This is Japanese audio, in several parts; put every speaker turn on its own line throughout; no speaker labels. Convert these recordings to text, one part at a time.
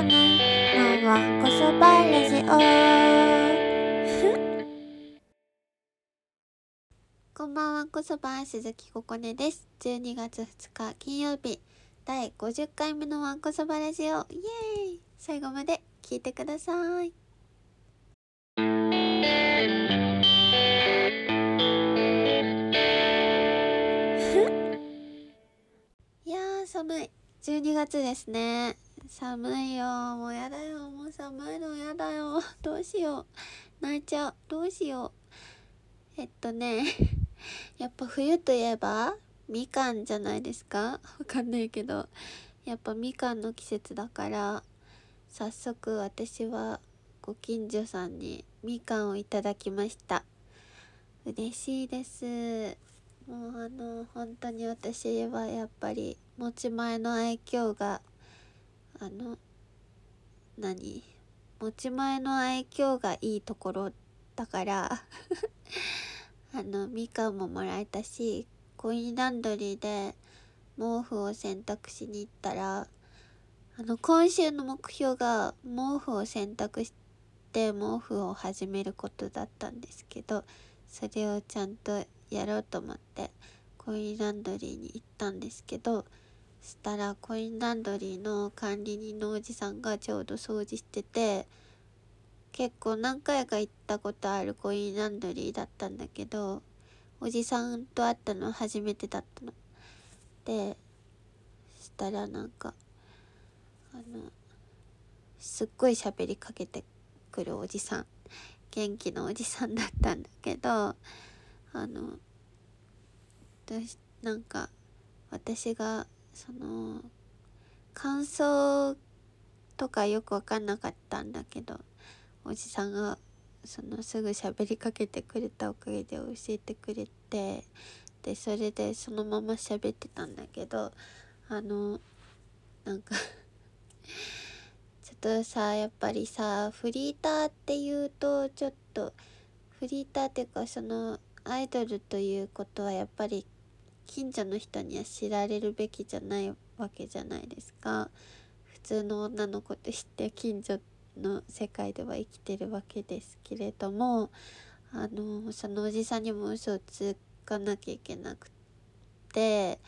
こねのわんこそばラジオこんばんはこそば鈴木ここねです。12月2日金曜日。第50回目のわんこそばラジオイエーイ。最後まで聞いてください。いやー寒い。12月ですね。寒いよ。もうやだよ。もう寒いのやだよ。どうしよう。泣いちゃう。どうしよう。えっとね。やっぱ冬といえばみかんじゃないですか？わかんないけど。やっぱみかんの季節だから早速私はご近所さんにみかんをいただきました。嬉しいです。もうあの本当に私はやっぱり持ち前の愛嬌があの何？持ち前の愛嬌がいいところだから。あのみかんももらえたしコインランドリーで毛布を洗濯しに行ったらあの今週の目標が毛布を洗濯して毛布を始めることだったんですけどそれをちゃんとやろうと思ってコインランドリーに行ったんですけどしたらコインランドリーの管理人のおじさんがちょうど掃除してて結構何回か行ったことあるコインランドリーだったんだけどおじさんと会ったの初めてだったの。でしたらなんかあのすっごい喋りかけてくるおじさん元気なおじさんだったんだけどあの私なんか私がその感想とかよく分かんなかったんだけどおじさんがそのすぐ喋りかけてくれたおかげで教えてくれてでそれでそのまま喋ってたんだけどあのなんか ちょっとさやっぱりさフリーターっていうとちょっとフリーターっていうかそのアイドルということはやっぱり近所の人には知られるべきじゃないわけじゃないですか。普通の女の子として近所の世界では生きてるわけですけれどもあのそのおじさんにも嘘をつかなきゃいけなくて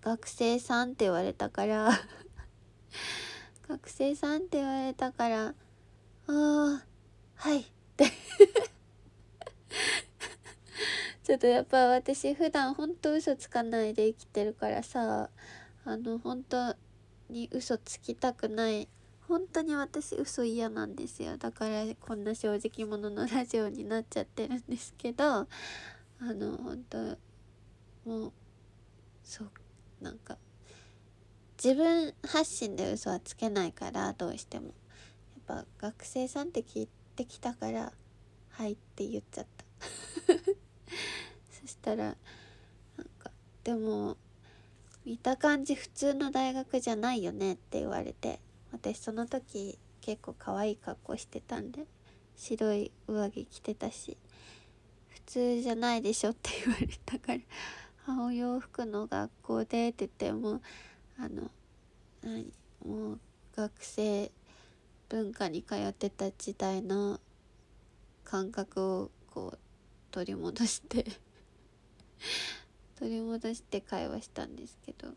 学生さんって言われたから 学生さんって言われたからああはいって。ちょっとやっぱ私普段ほんと嘘つかないで生きてるからさあの本当に嘘つきたくない。本当に私嘘嫌なんですよ。だからこんな正直者のラジオになっちゃってるんですけどあの本当もうそうなんか自分発信で嘘はつけないからどうしても。やっぱ学生さんって聞いてきたから「はい」って言っちゃった。そしたらなんかでも見た感じ普通の大学じゃないよねって言われて私その時結構可愛い格好してたんで白い上着着てたし普通じゃないでしょって言われたからあお洋服の学校でって言ってもあの何もう学生文化に通ってた時代の感覚をこう取り戻して取り戻して会話したんですけどなん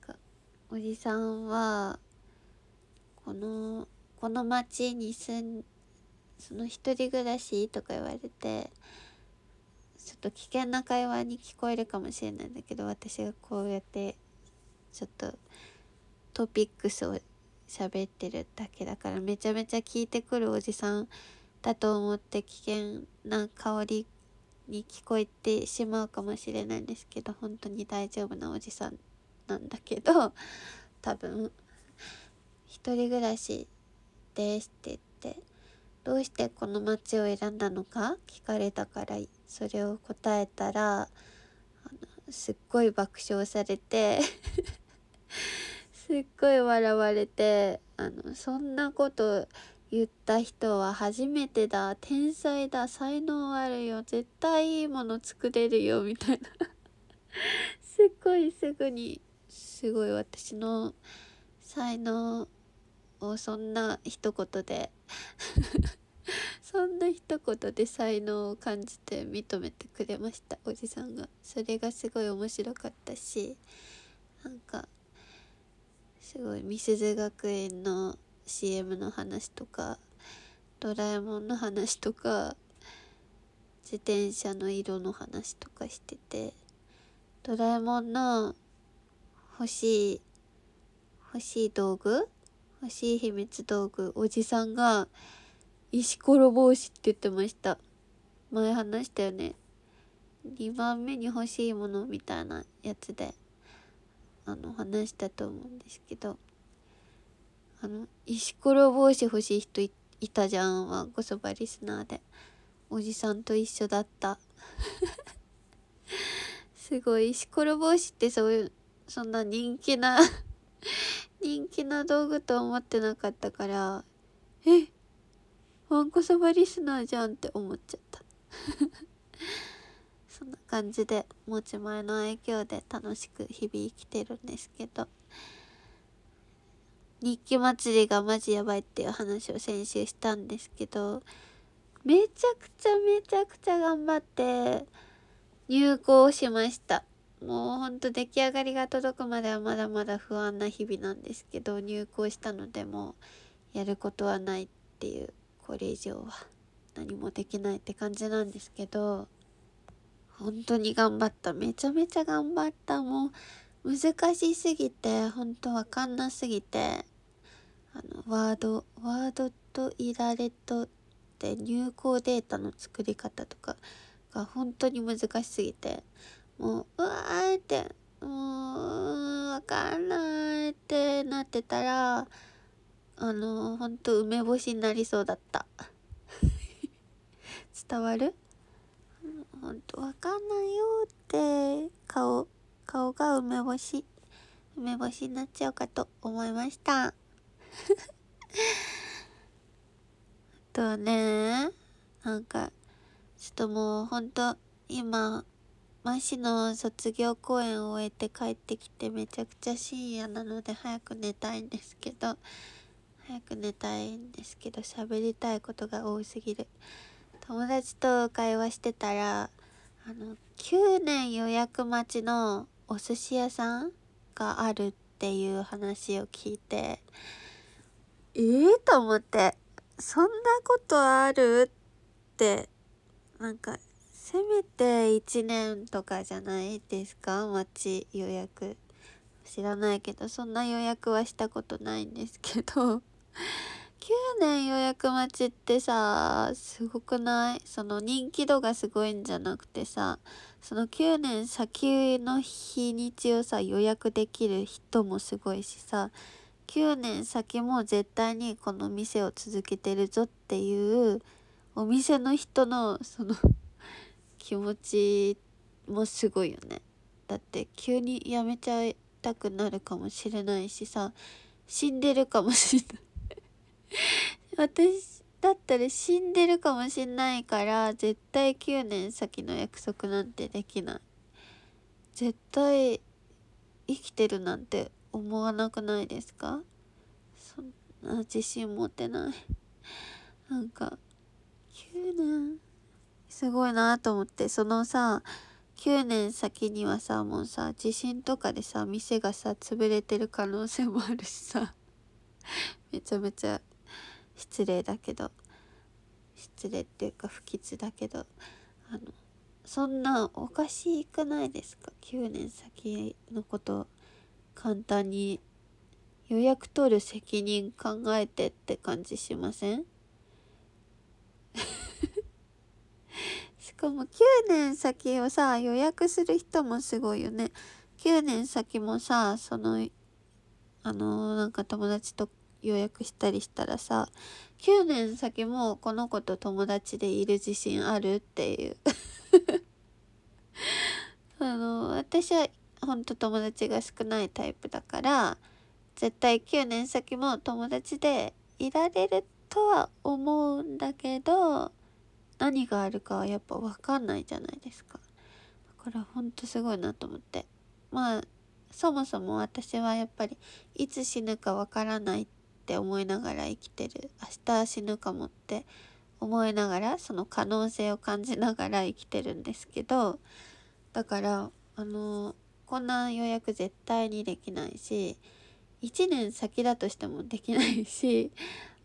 かおじさんはこのこの町に住んその一人暮らしとか言われてちょっと危険な会話に聞こえるかもしれないんだけど私がこうやってちょっとトピックスを喋ってるだけだからめちゃめちゃ聞いてくるおじさんだと思って危険な香りに聞こえてしまうかもしれないんですけど本当に大丈夫なおじさんなんだけど多分一人暮らしですって言ってどうしてこの町を選んだのか聞かれたからそれを答えたらすっごい爆笑されて すっごい笑われてあのそんなこと言った人は初めてだ。天才だ。才能あるよ。絶対いいもの作れるよ。みたいな。すっごいすぐに。すごい。私の才能もうそんな一言で。そんな一言で才能を感じて認めてくれました。おじさんが。それがすごい面白かったし。なんかすごいみすず学園の CM の話とかドラえもんの話とか自転車の色の話とかしててドラえもんの欲しい欲しい道具欲しい秘密道具おじさんが石ころ帽子って言ってました。前話したよね。2番目に欲しいものみたいなやつであの話したと思うんですけど。あの石ころ帽子欲しい人いたじゃんわんこそばリスナーで。おじさんと一緒だった。すごい。石ころ帽子ってそういうそんな人気な 人気な道具と思ってなかったからえわんこそばリスナーじゃんって思っちゃった。そんな感じで持ち前の影響で楽しく日々生きてるんですけど。日記祭りがマジやばいっていう話を先週したんですけどめちゃくちゃめちゃくちゃ頑張って入校しました。もうほんと出来上がりが届くまではまだまだ不安な日々なんですけど入校したのでもうやることはないっていうこれ以上は何もできないって感じなんですけど本当に頑張った。めちゃめちゃ頑張った。もう難しすぎて本当わかんなすぎてあのワードワードとイラレットって入稿データの作り方とかが本当に難しすぎてもううわーってもうわかんないってなってたらあのほんと梅干しになりそうだった。伝わる？ほんとわかんないよって顔顔が梅干し梅干しになっちゃうかと思いました。あとねなんかちょっともうほんと今マシの卒業公演を終えて帰ってきてめちゃくちゃ深夜なので早く寝たいんですけど早く寝たいんですけど喋りたいことが多すぎる。友達と会話してたらあの9年予約待ちのお寿司屋さんがあるっていう話を聞いてええー、と思ってそんなことあるってなんかせめて1年とかじゃないですか待ち予約。知らないけどそんな予約はしたことないんですけど。9年予約待ちってさすごくない？その人気度がすごいんじゃなくてさその9年先の日にちをさ予約できる人もすごいしさ9年先も絶対にこの店を続けてるぞっていうお店の人のその 気持ちもすごいよね。だって急に辞めちゃいたくなるかもしれないしさ死んでるかもしれない。私だったら死んでるかもしんないから絶対9年先の約束なんてできない。絶対生きてるなんて思わなくないですか？そんな自信持てない。なんか9年すごいなと思って。そのさ9年先にはさもうさ地震とかでさ店がさ潰れてる可能性もあるしさ。めちゃめちゃ失礼だけど失礼っていうか不吉だけどあのそんなおかしくないですか？9年先のこと簡単に予約取る責任考えてって感じしません？しかも9年先をさ予約する人もすごいよね。9年先もさそのあのなんか友達と予約したりしたらさ9年先もこの子と友達でいる自信あるっていう。あの私はほんと友達が少ないタイプだから絶対9年先も友達でいられるとは思うんだけど何があるかはやっぱ分かんないじゃないですか。だからほんとすごいなと思って。まあそもそも私はやっぱりいつ死ぬかわからないっって思いながら生きてる。明日死ぬかもって思いながらその可能性を感じながら生きてるんですけどだからあのこんな予約絶対にできないし1年先だとしてもできないし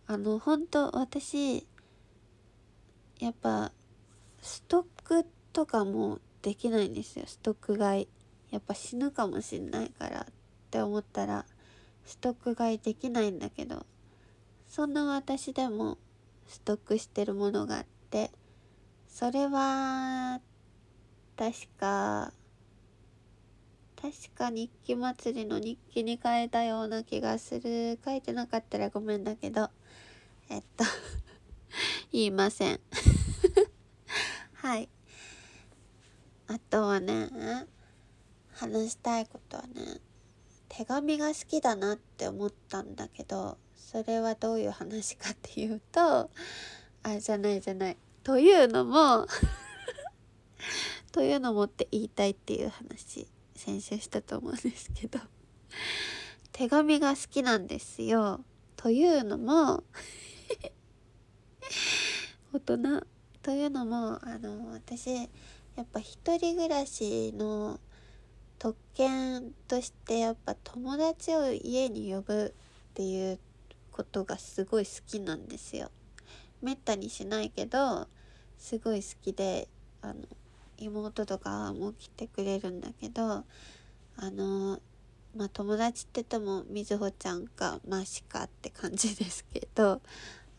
あの本当私やっぱストックとかもできないんですよ。ストック買い。やっぱ死ぬかもしんないからって思ったらストック買いできないんだけどそんな私でもストックしてるものがあってそれは確か確か日記祭りの日記に変えたような気がする。書いてなかったらごめんだけどえっと 言いません。はい。あとはね話したいことはね手紙が好きだなって思ったんだけどそれはどういう話かっていうとあじゃないじゃない。というのも というのもって言いたいっていう話先週したと思うんですけど手紙が好きなんですよ。というのも 大人。というのもあの私やっぱ一人暮らしの特権としてやっぱ友達を家に呼ぶっていうことがすごい好きなんですよ。めったにしないけどすごい好きであの妹とかも来てくれるんだけどあのまあ友達って言ってもみずほちゃんかマシかって感じですけど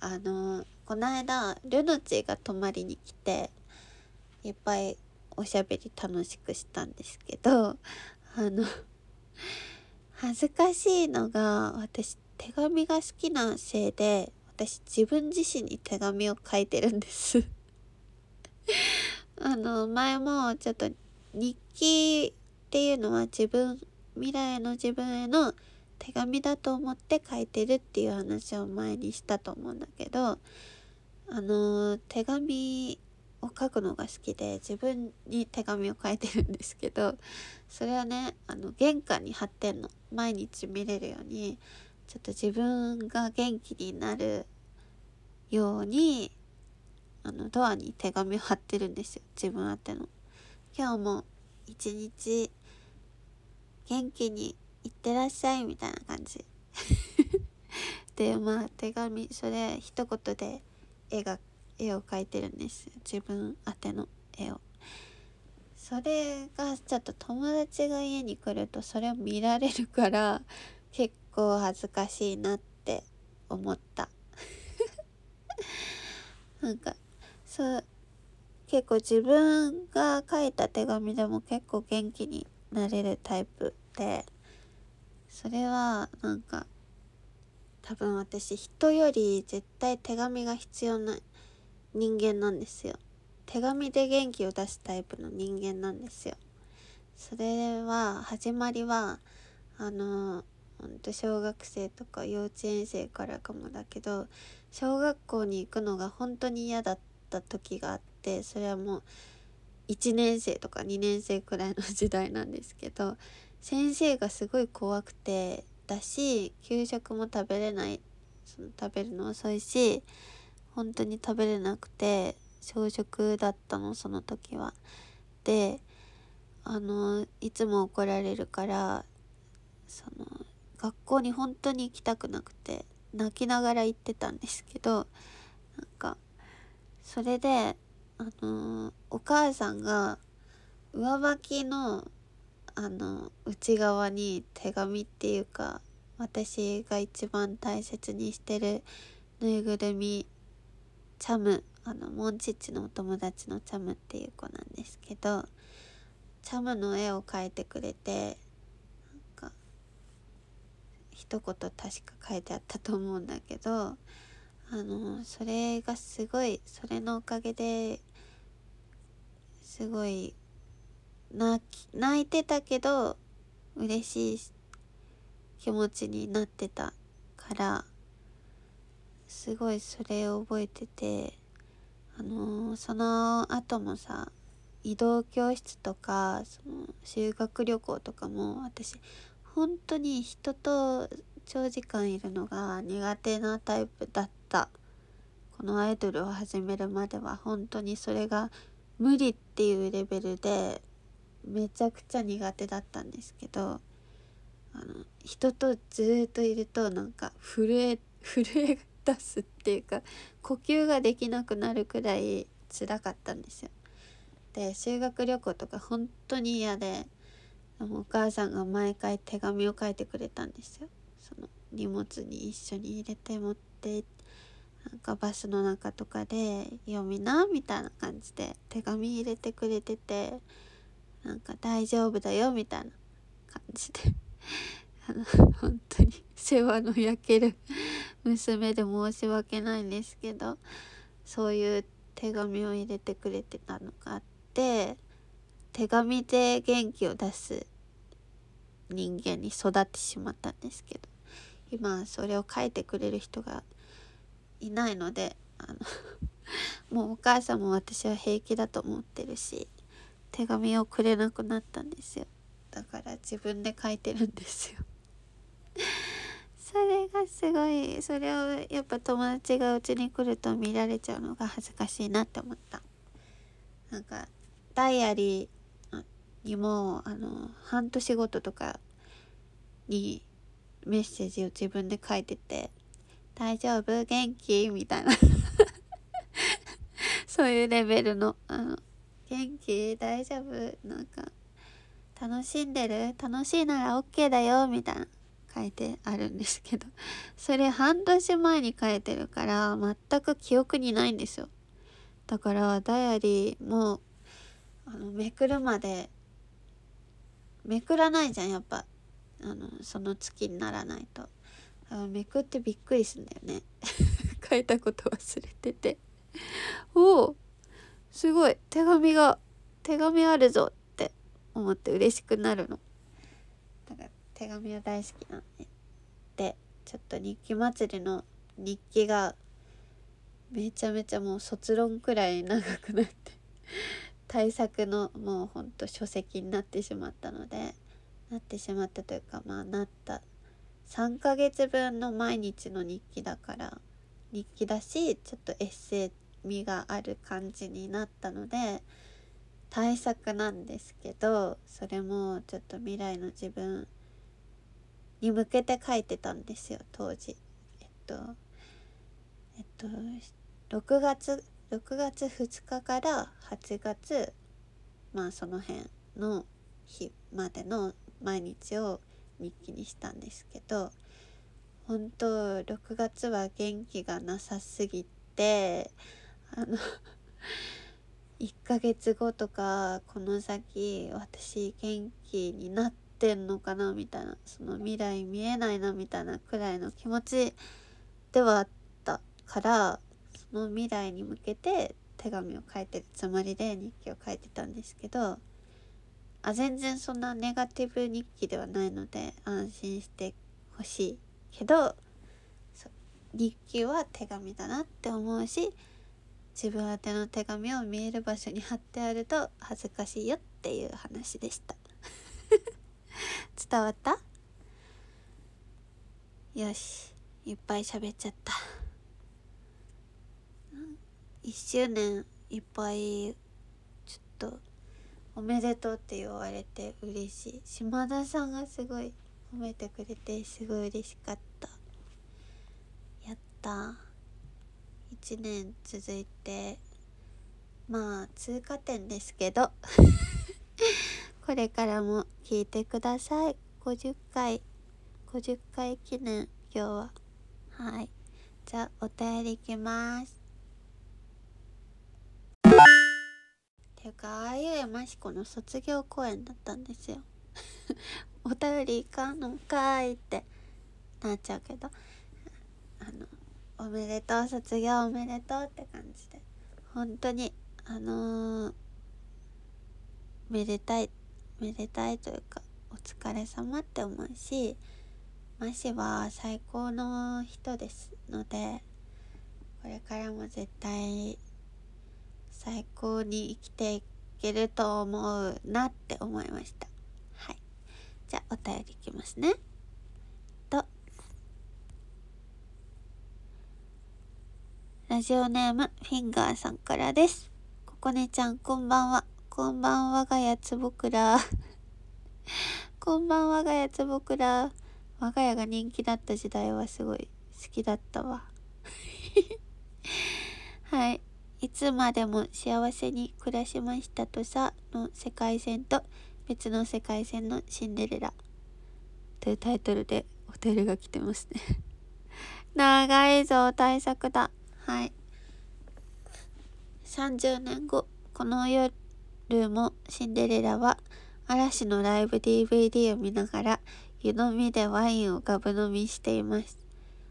あのこの間ルノチが泊まりに来ていっぱいおしゃべり楽しくしたんですけどあの恥ずかしいのが私手紙が好きなせいで私自分自身に手紙を書いてるんです。あの前もちょっと日記っていうのは自分未来の自分への手紙だと思って書いてるっていう話を前にしたと思うんだけどあの手紙を書くのが好きで自分に手紙を書いてるんですけど それはねあの玄関に貼ってんの毎日見れるようにちょっと自分が元気になるようにあのドアに手紙を貼ってるんですよ自分宛ての。今日も一日元気にいってらっしゃいみたいな感じ。でまあ手紙それ一言で絵が絵を描いてるんです自分宛ての絵を。それがちょっと友達が家に来るとそれを見られるから結構恥ずかしいなって思った。なんかそう結構自分が書いた手紙でも結構元気になれるタイプでそれはなんか多分私人より絶対手紙が必要な人間なんですよ。手紙で元気を出すタイプの人間なんですよ。それは始まりはあのほんと小学生とか幼稚園生からかもだけど小学校に行くのが本当に嫌だった時があってそれはもう1年生とか2年生くらいの時代なんですけど先生がすごい怖くてだし給食も食べれないその食べるの遅いし本当に食べれなくて小食だったのその時は。であのいつも怒られるからその学校に本当に行きたくなくて泣きながら行ってたんですけどなんかそれであの、お母さんが上履きのあの内側に手紙っていうか私が一番大切にしてるぬいぐるみチャムあのモンチッチのお友達のチャムっていう子なんですけどチャムの絵を描いてくれてなんか一言確か書いてあったと思うんだけどあのそれがすごいそれのおかげですごい泣泣いてたけど嬉しい気持ちになってたからすごいそれを覚えててあのー、その後もさ移動教室とかその修学旅行とかも私本当に人と長時間いるのが苦手なタイプだった。このアイドルを始めるまでは本当にそれが無理っていうレベルでめちゃくちゃ苦手だったんですけどあの人とずっといるとなんか震え 震え出すっていうか呼吸ができなくなるくらい辛かったんですよ。で修学旅行とか本当に嫌でお母さんが毎回手紙を書いてくれたんですよ。その荷物に一緒に入れて持ってなんかバスの中とかで読みなみたいな感じで手紙入れてくれててなんか大丈夫だよみたいな感じであ の本当に。世話の焼ける娘で申し訳ないんですけどそういう手紙を入れてくれてたのがあって手紙で元気を出す人間に育ってしまったんですけど今それを書いてくれる人がいないのであの もうお母さんも私は平気だと思ってるし手紙をくれなくなったんですよ。だから自分で書いてるんですよ。それがすごいそれをやっぱ友達がうちに来ると見られちゃうのが恥ずかしいなって思った。なんかダイアリーにもあの半年ごととかにメッセージを自分で書いてて「大丈夫？元気?」みたいな。そういうレベルのあの「元気？大丈夫？なんか楽しんでる？楽しいなら OK だよ」みたいな書いてあるんですけど。それ半年前に書いてるから全く記憶にないんですよ。だからダイアリーもあのめくるまでめくらないじゃんやっぱ。あのその月にならないと。めくってびっくりすんだよね。書いたこと忘れてて。おおすごい。手紙が手紙あるぞ。って思って嬉しくなるの。だから手紙は大好きなんででちょっと日記祭りの日記がめちゃめちゃもう卒論くらい長くなって対策のもうほんと書籍になってしまったのでなってしまったというかまあなった。3ヶ月分の毎日の日記だから日記だしちょっとエッセイ味がある感じになったので対策なんですけどそれもちょっと未来の自分に向けて書いてたんですよ当時。えっとえっと6月6月2日から8月まあその辺の日までの毎日を日記にしたんですけど本当6月は元気がなさすぎてあの1ヶ月後とかこの先私元気になってんのかなみたいなその未来見えないなみたいなくらいの気持ちではあったからその未来に向けて手紙を書いてるつもりで日記を書いてたんですけどあ全然そんなネガティブ日記ではないので安心してほしいけど日記は手紙だなって思うし自分宛ての手紙を見える場所に貼ってあると恥ずかしいよっていう話でした。伝わった？よしいっぱい喋っちゃった。1周年いっぱいちょっとおめでとうって言われて嬉しい。島田さんがすごい褒めてくれてすごい嬉しかった。やった1年続いてまあ通過点ですけど これからも聞いてください。50回50回記念今日は。はい。じゃあお便りいきます。ていうかああいうやましこの卒業公演だったんですよ。お便りいかんのかいってなっちゃうけど。あのおめでとう卒業おめでとうって感じで。本当にあのー、めでたいめでたいというかお疲れ様って思うしマシは最高の人ですのでこれからも絶対最高に生きていけると思うなって思いました。はい。じゃあお便りいきますねとラジオネームフィンガーさんからです。ここねちゃんこんばんは。こんばんはがやつぼくら。こんばんはがやつぼくら。我が家が人気だった時代はすごい好きだったわ。はい。いつまでも幸せに暮らしましたとさの世界線と別の世界線のシンデレラというタイトルでお便りが来てますね 長いぞ対策だはい。30年後この夜もシンデレラは嵐のライブ DVD を見ながら湯飲みでワインをガブ飲みしています。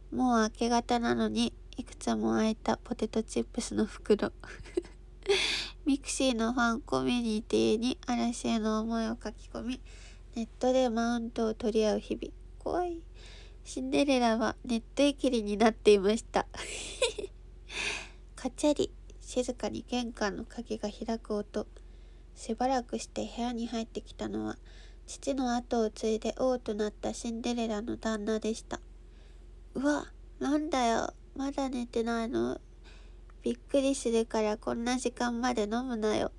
もう明け方なのにいくつも開いたポテトチップスの袋。ミクシーのファンコミュニティに嵐への思いを書き込みネットでマウントを取り合う日々。怖い。シンデレラはネットいきりになっていました。カチャリ静かに玄関の鍵が開く音しばらくして部屋に入ってきたのは父の後を継いで王となったシンデレラの旦那でしたうわなんだよまだ寝てないの？びっくりするからこんな時間まで飲むなよ。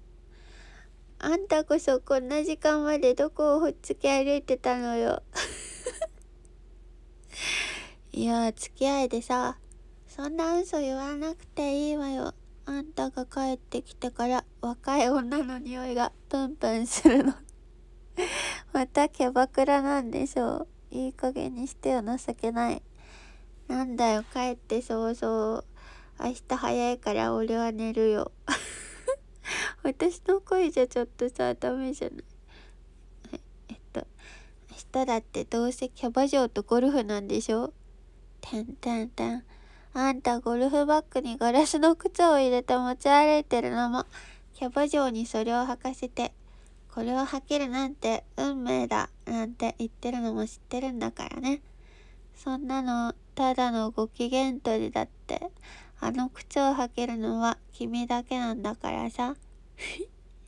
あんたこそこんな時間までどこをほっつき歩いてたのよ。いや、付き合いでさ、そんな嘘言わなくていいわよ。あんたが帰ってきてから若い女の匂いがプンプンするの。またキャバクラなんでしょう。いい加減にしてよ、情けない。なんだよ、帰って早々。明日早いから俺は寝るよ。私の声じゃちょっとさ、ダメじゃない。えっと、明日だってどうせキャバ嬢とゴルフなんでしょてんてんてん。あんたゴルフバッグにガラスの靴を入れて持ち歩いてるのも、キャバ嬢にそれを履かせて、これを履けるなんて運命だ、なんて言ってるのも知ってるんだからね。そんなのただのご機嫌取りだって。あの靴を履けるのは君だけなんだからさ。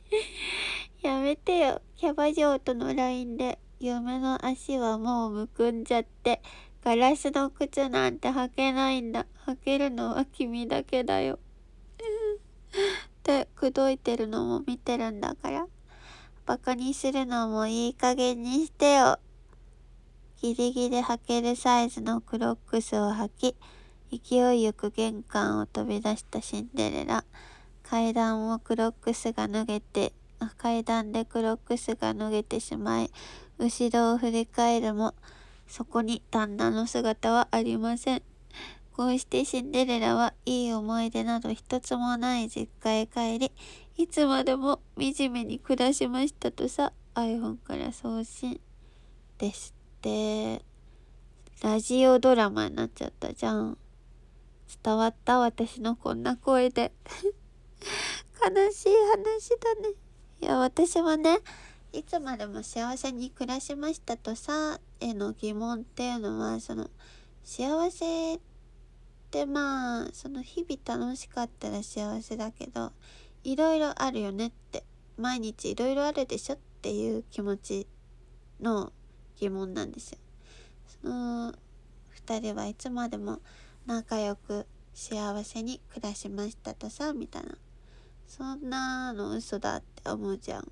やめてよ。キャバ嬢との LINE で嫁の足はもうむくんじゃって、ガラスの靴なんて履けないんだ。履けるのは君だけだよ。って口説いてるのも見てるんだから。バカにするのもいい加減にしてよ。ギリギリ履けるサイズのクロックスを履き、勢いよく玄関を飛び出したシンデレラ。階段をクロックスが脱げて、階段でクロックスが脱げてしまい、後ろを振り返るも、そこに旦那の姿はありません。こうしてシンデレラはいい思い出など一つもない実家へ帰り、いつまでも惨めに暮らしましたとさ、iPhone から送信です。ってラジオドラマになっちゃったじゃん伝わった私のこんな声で悲しい話だねいや私はねいつまでも幸せに暮らしましたとさへの疑問っていうのはその幸せってまあその日々楽しかったら幸せだけどいろいろあるよねって毎日いろいろあるでしょっていう気持ちの疑問なんですよ。その2人はいつまでも仲良く幸せに暮らしましたとさみたいなそんなの嘘だって思うじゃん。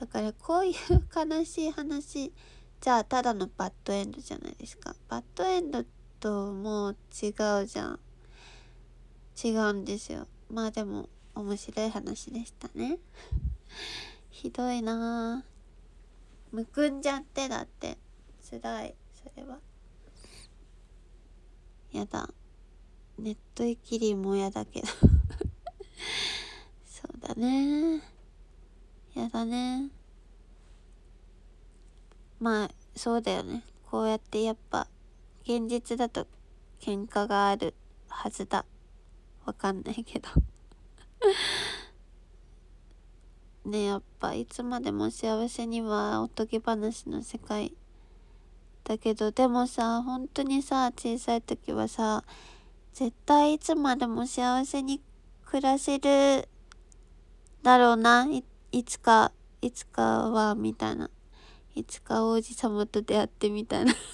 だからこういう悲しい話じゃあただのバッドエンドじゃないですか。バッドエンドともう違うじゃん。違うんですよ。まあでも面白い話でしたね。ひどいなぁ。むくんじゃってだって辛いそれはやだネットイキリもやだけど そうだねやだね。まあそうだよね。こうやってやっぱ現実だと喧嘩があるはずだ。わかんないけど。ねやっぱいつまでも幸せにはおとぎ話の世界だけど。でもさ本当にさ小さい時はさ絶対いつまでも幸せに暮らせるだろうないつかいつかはみたいな。いつか王子様と出会ってみたいな。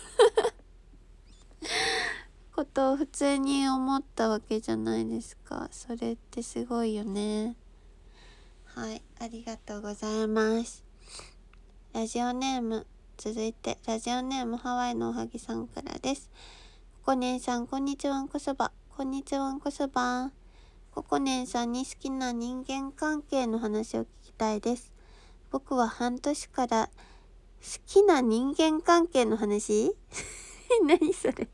ことを普通に思ったわけじゃないですか。それってすごいよね。はい。ありがとうございます。ラジオネーム。続いてラジオネーム。ハワイのおはぎさんからです。ここねんさんこんにちはんこそば。こんにちはんこそば。ここねんさんに好きな人間関係の話を聞きたいです僕は半年から好きな人間関係の話？何それ？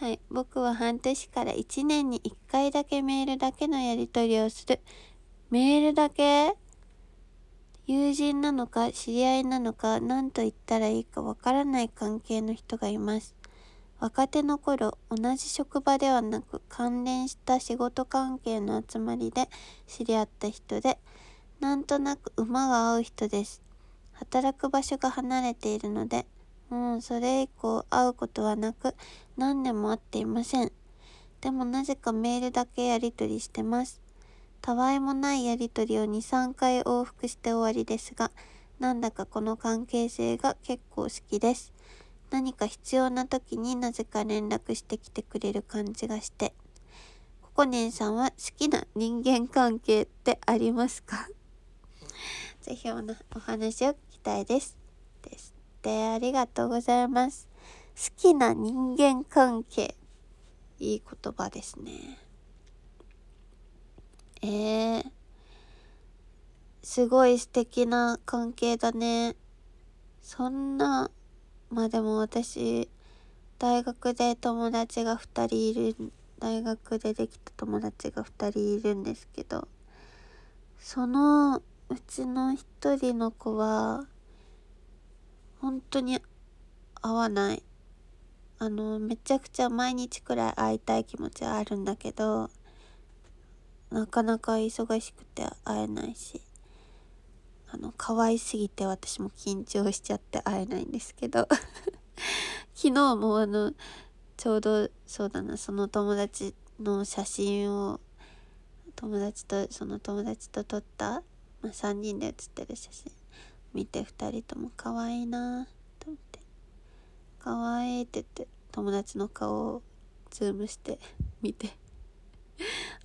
はい。僕は半年から1年に1回だけメールだけのやり取りをする。メールだけ友人なのか知り合いなのか何と言ったらいいかわからない関係の人がいます。若手の頃、同じ職場ではなく関連した仕事関係の集まりで知り合った人で、なんとなく馬が合う人です。働く場所が離れているので、もうそれ以降会うことはなく何年も会っていません。でもなぜかメールだけやり取りしてます。たわいもないやり取りを2、3回往復して終わりですが、なんだかこの関係性が結構好きです。何か必要な時になぜか連絡してきてくれる感じがして。ココネンさんは好きな人間関係ってありますか？ぜひおお話を聞きたいです。ですってありがとうございます。好きな人間関係。いい言葉ですね。えー、すごい素敵な関係だね。そんな、まあでも私、大学で友達が2人いる、大学でできた友達が2人いるんですけど、そのうちの1人の子は、本当に合わない。あの、めちゃくちゃ毎日くらい会いたい気持ちはあるんだけど、なかなか忙しくて会えないし、あの、可愛すぎて私も緊張しちゃって会えないんですけど、昨日もあの、ちょうどそうだな、その友達の写真を、友達と、その友達と撮った、まあ、3人で写ってる写真。見て2人とも可愛いなと思って。可愛いって言って友達の顔をズームして見て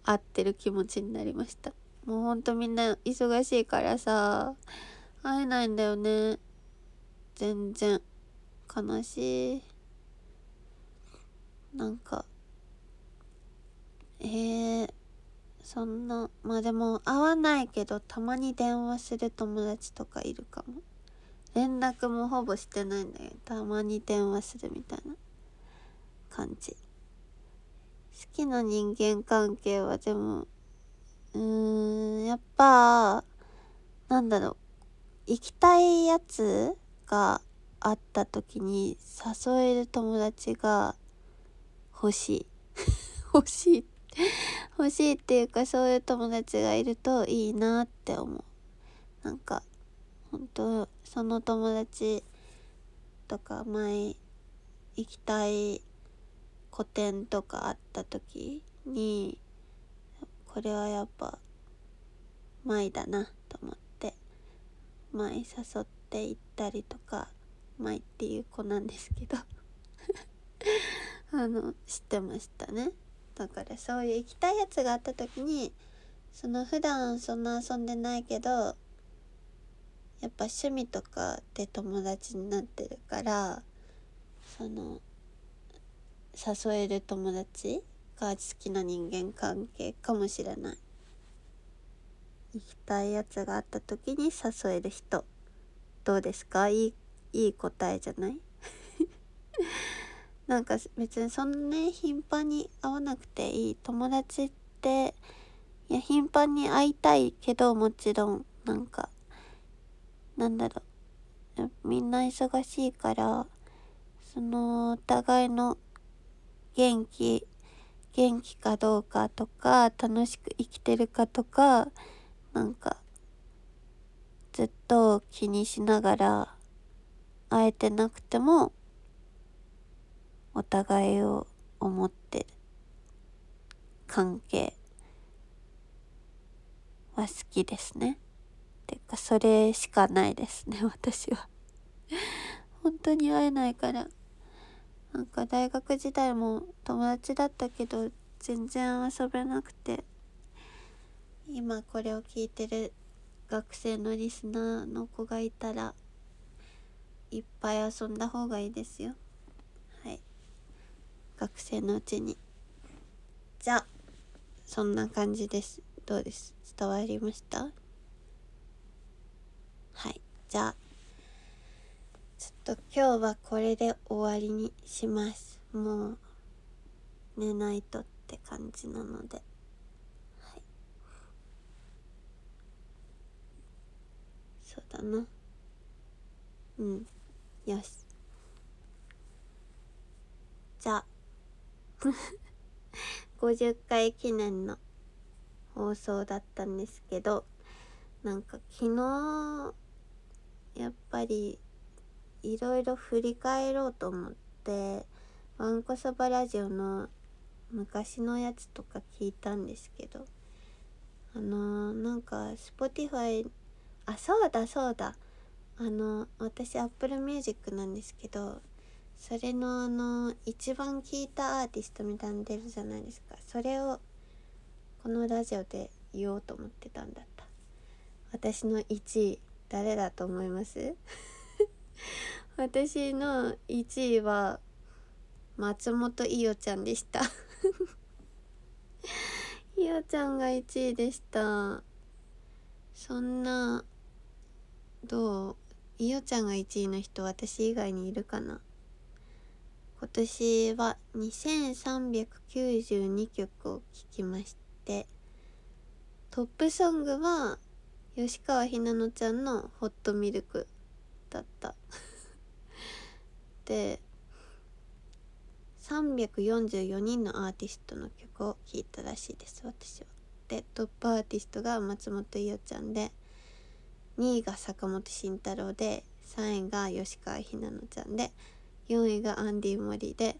合ってる気持ちになりました。もうほんとみんな忙しいからさ会えないんだよね。全然。悲しい。なんかえー、そんな。まあでも会わないけどたまに電話する友達とかいるかも。連絡もほぼしてないんだけどたまに電話するみたいな。感じ。好きな人間関係はでもうーんやっぱなんだろう。行きたいやつがあった時に誘える友達が欲しい。欲しい。欲しいっていうかそういう友達がいるといいなって思う。なんか本当その友達とか前行きたい個展とかあった時にこれはやっぱ舞だなと思って舞誘って行ったりとか舞っていう子なんですけど あの知ってましたね。だからそういう行きたいやつがあった時にその普段そんな遊んでないけどやっぱ趣味とかで友達になってるからその誘える友達が好きな人間関係かもしれない。行きたいやつがあった時に誘える人。どうですか？いいいい答えじゃない？なんか別にそんなに頻繁に会わなくていい。友達っていや頻繁に会いたいけどもちろんなんかなんだろう。みんな忙しいからそのお互いの元気元気かどうかとか楽しく生きてるかとかなんかずっと気にしながら会えてなくてもお互いを思ってる関係は好きですね。てかそれしかないですね私は本当に会えないからなんか大学時代も友達だったけど全然遊べなくて今これを聞いてる学生のリスナーの子がいたらいっぱい遊んだ方がいいですよ。はい。学生のうちに。じゃあそんな感じです。どうです？伝わりました？はい。じゃあちょっと今日はこれで終わりにします。もう寝ないとって感じなので。はい。そうだな。うん。よし。じゃあ。50回記念の放送だったんですけどなんか昨日やっぱりいろいろ振り返ろうと思ってわんこそばラジオの昔のやつとか聞いたんですけどあのー、なんか Spotify あそうだそうだ。あの私 Apple Music なんですけどそれのあの一番聴いたアーティストみたいに出るじゃないですか。それをこのラジオで言おうと思ってたんだった。私の1位誰だと思います？私の1位は松本伊代ちゃんでした。伊代ちゃんが1位でした。そんなどう？伊代ちゃんが1位の人私以外にいるかな？今年は2392曲を聴きましてトップソングは吉川ひなのちゃんの「ホットミルク」だったで344人のアーティストの曲を聴いたらしいです私は。でトップアーティストが松本伊代ちゃんで2位が坂本慎太郎で3位が吉川ひなのちゃんで4位がアンディ・モリで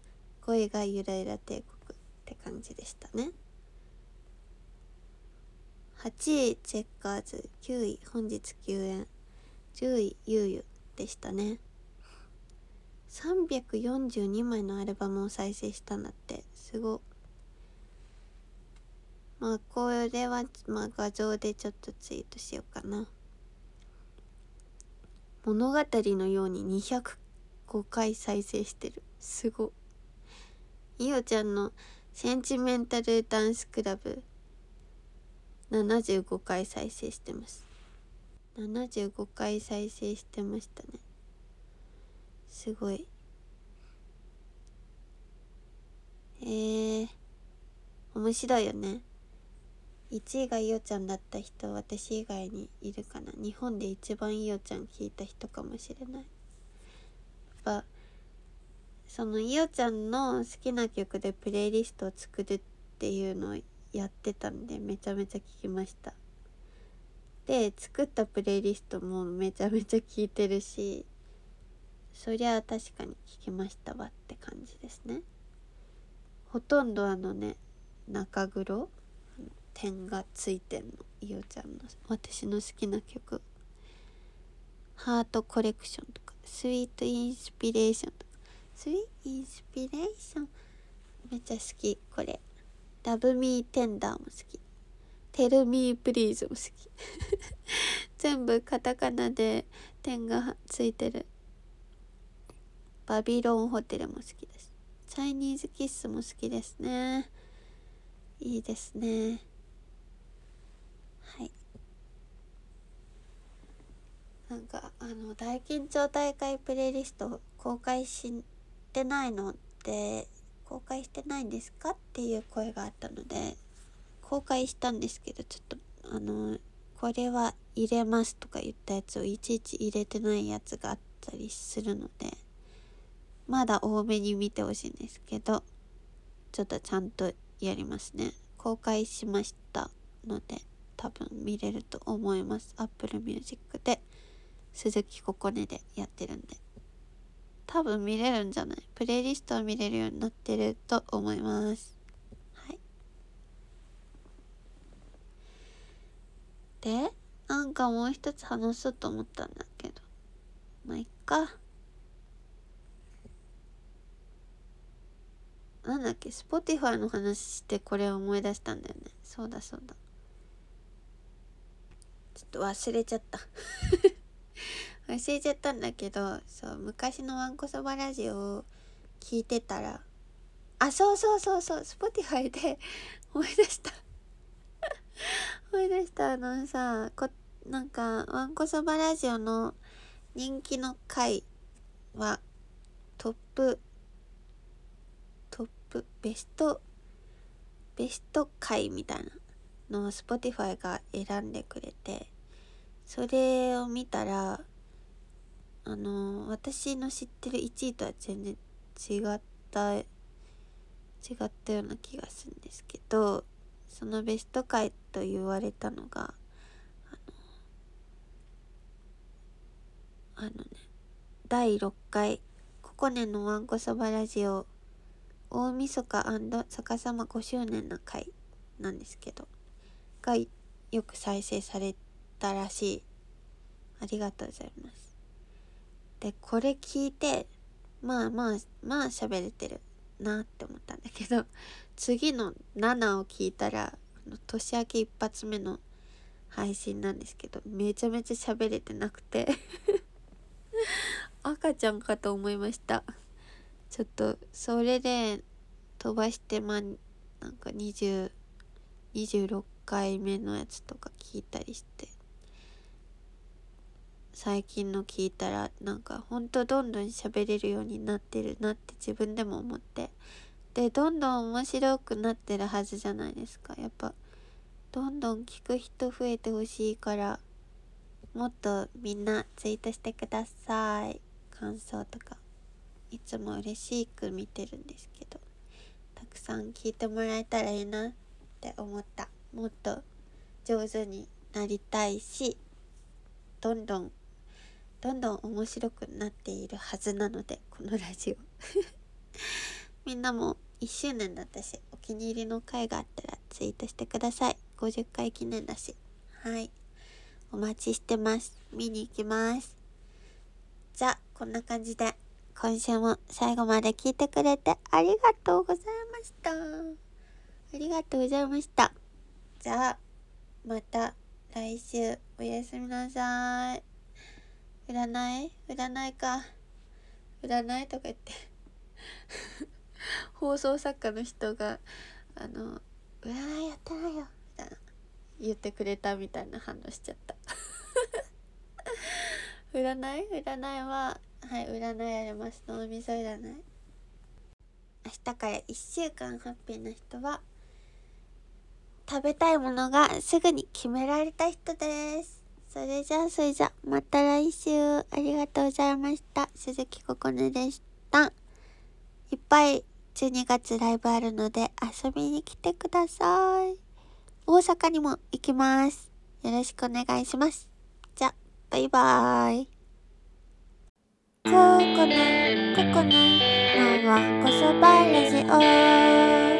5位がゆらゆら帝国って感じでしたね8位チェッカーズ9位本日休園10位ゆうゆでしたね。342枚のアルバムを再生したんだって。すご。まあこれは、まあ、画像でちょっとツイートしようかな。物語のように205回再生してる。すご。いおちゃんのセンチメンタルダンスクラブ。75回再生してます。75回再生してましたね。すごい。えー、面白いよね。1位がいおちゃんだった人私以外にいるかな。日本で一番いおちゃん聞いた人かもしれない。やっぱそのいおちゃんの好きな曲でプレイリストを作るっていうのをやってたんでめちゃめちゃ聞きました。で作ったプレイリストもめちゃめちゃ聞いてるしそりゃ確かに聞きましたわって感じですね。ほとんどあのね中黒点がついてんのいおちゃんの私の好きな曲。ハートコレクションとかスイートインスピレーションとか。スイートインスピレーションめっちゃ好きこれ。ラブミーテンダーも好き。テルミープリーズも好き。全部カタカナで点がついてる。バビロンホテルも好きです。チャイニーズキッスも好きですね。いいですね。はい。なんかあの大緊張大会プレイリスト公開してないのって公開してないんですか？っていう声があったので公開したんですけどちょっとあのこれは入れますとか言ったやつをいちいち入れてないやつがあったりするのでまだ多めに見てほしいんですけどちょっとちゃんとやりますね。公開しましたので多分見れると思います。Apple Music で鈴木ここねでやってるんで。多分見れるんじゃない？プレイリストを見れるようになってると思いますはいでなんかもう一つ話そうと思ったんだけど。まあいっか。なんだっけ Spotify の話してこれ思い出したんだよね。そうだそうだ。ちょっと忘れちゃった。忘れちゃったんだけどそう昔のわんこそばラジオを聞いてたらあそうそうそうそう Spotify で思い出した。思い出したあのさこなんかわんこそばラジオの人気の回はトップトップベストベスト回みたいなのを Spotify が選んでくれてそれを見たらあの私の知ってる1位とは全然違った違ったような気がするんですけどそのベスト回と言われたのがあのね第6回ココネのわんこそばラジオ大晦日逆さま5周年の回なんですけどがよく再生されたらしい。ありがとうございます。でこれ聞いてまあまあまあ喋れてるなって思ったんだけど次の7を聞いたら年明け一発目の配信なんですけどめちゃめちゃ喋れてなくて 赤ちゃんかと思いました。ちょっとそれで飛ばしてまあなんか20 26回目のやつとか聞いたりして最近の聞いたらなんかほんとどんどん喋れるようになってるなって自分でも思ってでどんどん面白くなってるはずじゃないですか。やっぱどんどん聞く人増えてほしいからもっとみんなツイートしてください。感想とかいつも嬉しく見てるんですけどたくさん聞いてもらえたらいいなって思った。もっと上手になりたいしどんどんどんどん面白くなっているはずなのでこのラジオ。みんなも1周年だったしお気に入りの回があったらツイートしてください50回記念だしはいお待ちしてます。見に行きます。じゃあ、こんな感じで、今週も最後まで聞いてくれてありがとうございました。ありがとうございました。じゃあ、また来週おやすみなさい。占い？占いか。占いとか言って 放送作家の人が、あの、占いやってないよ。みたいな。言ってくれたみたいな反応しちゃった。占い？占いははい占いやります。脳みそ占い。明日から1週間ハッピーな人は食べたいものがすぐに決められた人です。それじゃあそれじゃあまた来週。ありがとうございました。鈴木ここねでした。いっぱい12月ライブあるので遊びに来てください大阪にも行きます。よろしくお願いします。じゃ、バイバーイ。ここね、ここね、ママこそばラジオ。